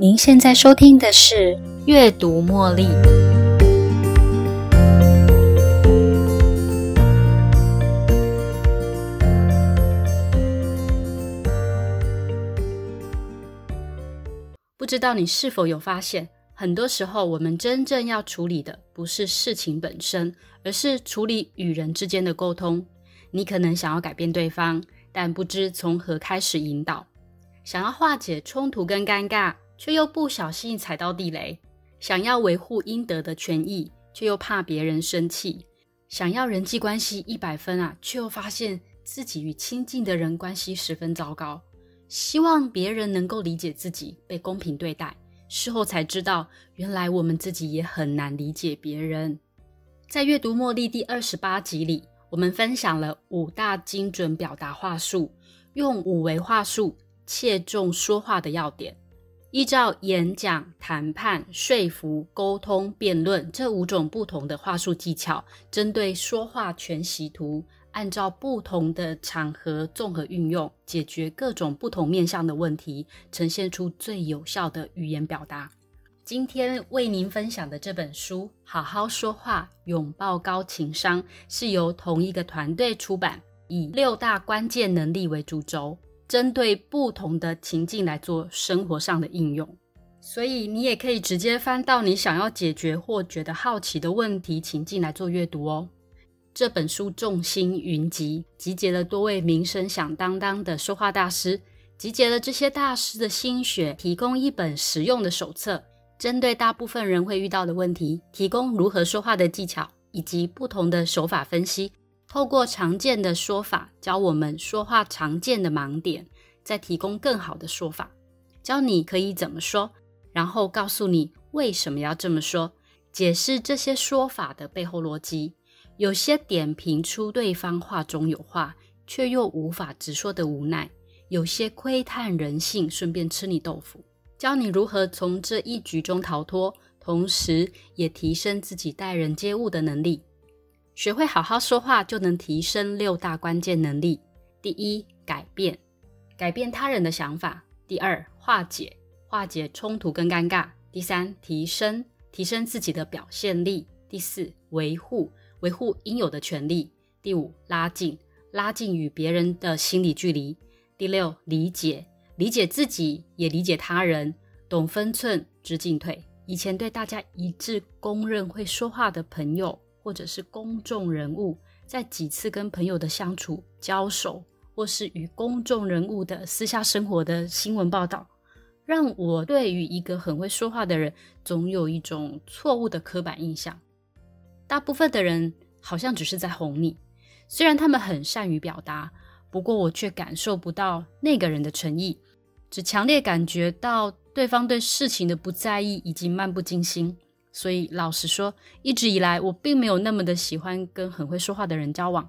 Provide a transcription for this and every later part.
您现在收听的是《阅读茉莉》。不知道你是否有发现，很多时候我们真正要处理的不是事情本身，而是处理与人之间的沟通。你可能想要改变对方，但不知从何开始引导；想要化解冲突跟尴尬，却又不小心踩到地雷；想要维护应得的权益，却又怕别人生气；想要人际关系一百分啊，却又发现自己与亲近的人关系十分糟糕。希望别人能够理解自己，被公平对待。事后才知道，原来我们自己也很难理解别人。在阅读茉莉第二十八集里，我们分享了五大精准表达话术，用五维话术切中说话的要点。依照演讲、谈判、说服、沟通、辩论这五种不同的话术技巧，针对说话全息图。按照不同的场合综合运用，解决各种不同面向的问题，呈现出最有效的语言表达。今天为您分享的这本书《好好说话，拥抱高情商》，是由同一个团队出版，以六大关键能力为主轴，针对不同的情境来做生活上的应用。所以你也可以直接翻到你想要解决或觉得好奇的问题情境来做阅读哦。这本书众星云集，集结了多位名声响当当的说话大师，集结了这些大师的心血，提供一本实用的手册，针对大部分人会遇到的问题，提供如何说话的技巧以及不同的手法分析。透过常见的说法，教我们说话常见的盲点，再提供更好的说法，教你可以怎么说，然后告诉你为什么要这么说，解释这些说法的背后逻辑。有些点评出对方话中有话，却又无法直说的无奈；有些窥探人性，顺便吃你豆腐，教你如何从这一局中逃脱，同时也提升自己待人接物的能力。学会好好说话，就能提升六大关键能力：第一，改变，改变他人的想法；第二，化解，化解冲突跟尴尬；第三，提升，提升自己的表现力；第四，维护。维护应有的权利。第五，拉近，拉近与别人的心理距离。第六，理解，理解自己，也理解他人，懂分寸，知进退。以前对大家一致公认会说话的朋友，或者是公众人物，在几次跟朋友的相处、交手，或是与公众人物的私下生活的新闻报道，让我对于一个很会说话的人，总有一种错误的刻板印象。大部分的人好像只是在哄你，虽然他们很善于表达，不过我却感受不到那个人的诚意，只强烈感觉到对方对事情的不在意以及漫不经心。所以老实说，一直以来我并没有那么的喜欢跟很会说话的人交往。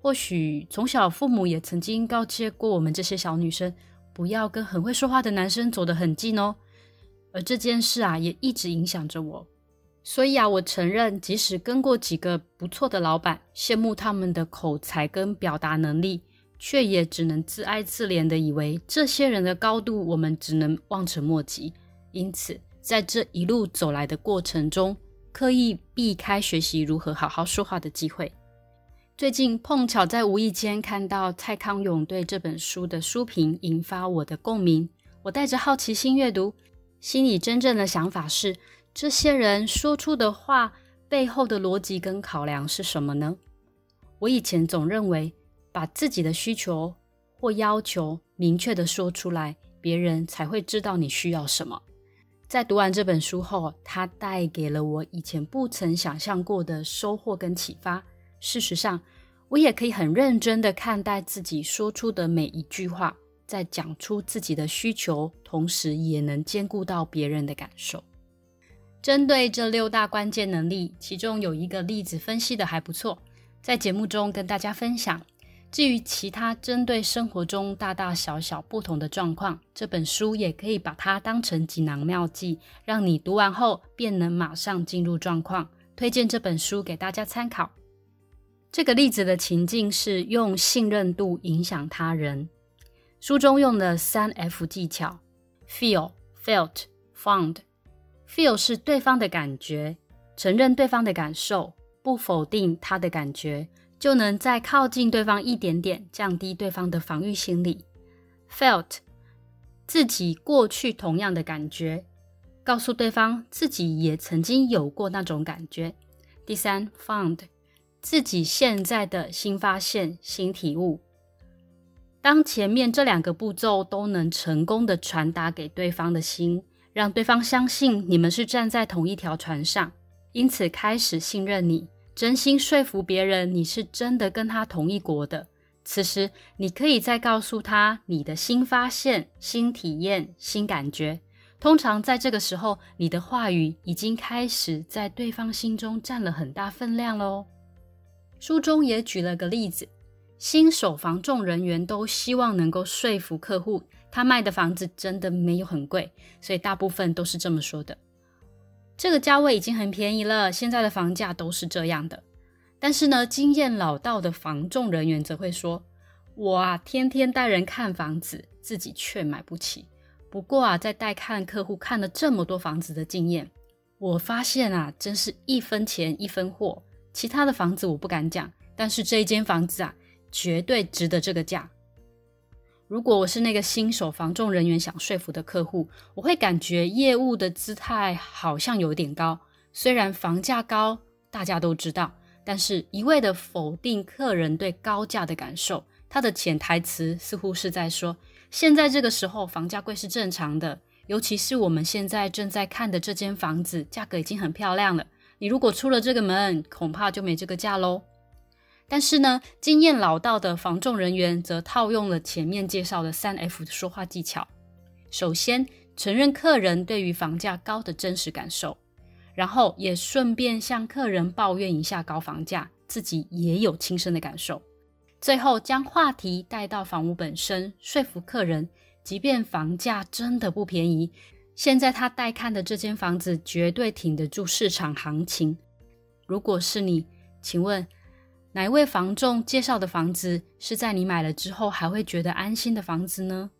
或许从小父母也曾经告诫过我们这些小女生，不要跟很会说话的男生走得很近哦。而这件事啊，也一直影响着我。所以啊，我承认，即使跟过几个不错的老板，羡慕他们的口才跟表达能力，却也只能自哀自怜的以为这些人的高度，我们只能望尘莫及。因此，在这一路走来的过程中，刻意避开学习如何好好说话的机会。最近碰巧在无意间看到蔡康永对这本书的书评，引发我的共鸣。我带着好奇心阅读，心里真正的想法是。这些人说出的话背后的逻辑跟考量是什么呢？我以前总认为，把自己的需求或要求明确的说出来，别人才会知道你需要什么。在读完这本书后，它带给了我以前不曾想象过的收获跟启发。事实上，我也可以很认真的看待自己说出的每一句话，在讲出自己的需求，同时也能兼顾到别人的感受。针对这六大关键能力，其中有一个例子分析的还不错，在节目中跟大家分享。至于其他针对生活中大大小小不同的状况，这本书也可以把它当成锦囊妙计，让你读完后便能马上进入状况。推荐这本书给大家参考。这个例子的情境是用信任度影响他人，书中用的三 F 技巧：feel、felt、found。feel 是对方的感觉，承认对方的感受，不否定他的感觉，就能再靠近对方一点点，降低对方的防御心理。felt 自己过去同样的感觉，告诉对方自己也曾经有过那种感觉。第三，found 自己现在的新发现、新体悟。当前面这两个步骤都能成功的传达给对方的心。让对方相信你们是站在同一条船上，因此开始信任你，真心说服别人你是真的跟他同一国的。此时，你可以再告诉他你的新发现、新体验、新感觉。通常在这个时候，你的话语已经开始在对方心中占了很大分量喽。书中也举了个例子，新手房仲人员都希望能够说服客户。他卖的房子真的没有很贵，所以大部分都是这么说的。这个价位已经很便宜了，现在的房价都是这样的。但是呢，经验老道的房仲人员则会说：“我啊，天天带人看房子，自己却买不起。不过啊，在带看客户看了这么多房子的经验，我发现啊，真是一分钱一分货。其他的房子我不敢讲，但是这一间房子啊，绝对值得这个价。”如果我是那个新手房仲人员想说服的客户，我会感觉业务的姿态好像有点高。虽然房价高，大家都知道，但是一味的否定客人对高价的感受，他的潜台词似乎是在说：现在这个时候房价贵是正常的，尤其是我们现在正在看的这间房子，价格已经很漂亮了。你如果出了这个门，恐怕就没这个价喽。但是呢，经验老道的防重人员则套用了前面介绍的三 F 的说话技巧。首先，承认客人对于房价高的真实感受，然后也顺便向客人抱怨一下高房价，自己也有亲身的感受。最后，将话题带到房屋本身，说服客人，即便房价真的不便宜，现在他带看的这间房子绝对挺得住市场行情。如果是你，请问？哪一位房仲介绍的房子是在你买了之后还会觉得安心的房子呢？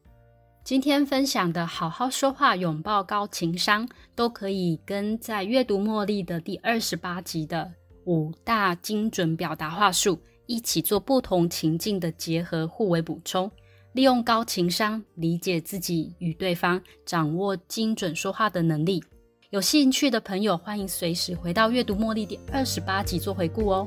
今天分享的好好说话，拥抱高情商，都可以跟在阅读茉莉的第二十八集的五大精准表达话术一起做不同情境的结合，互为补充，利用高情商理解自己与对方，掌握精准说话的能力。有兴趣的朋友，欢迎随时回到阅读茉莉第二十八集做回顾哦。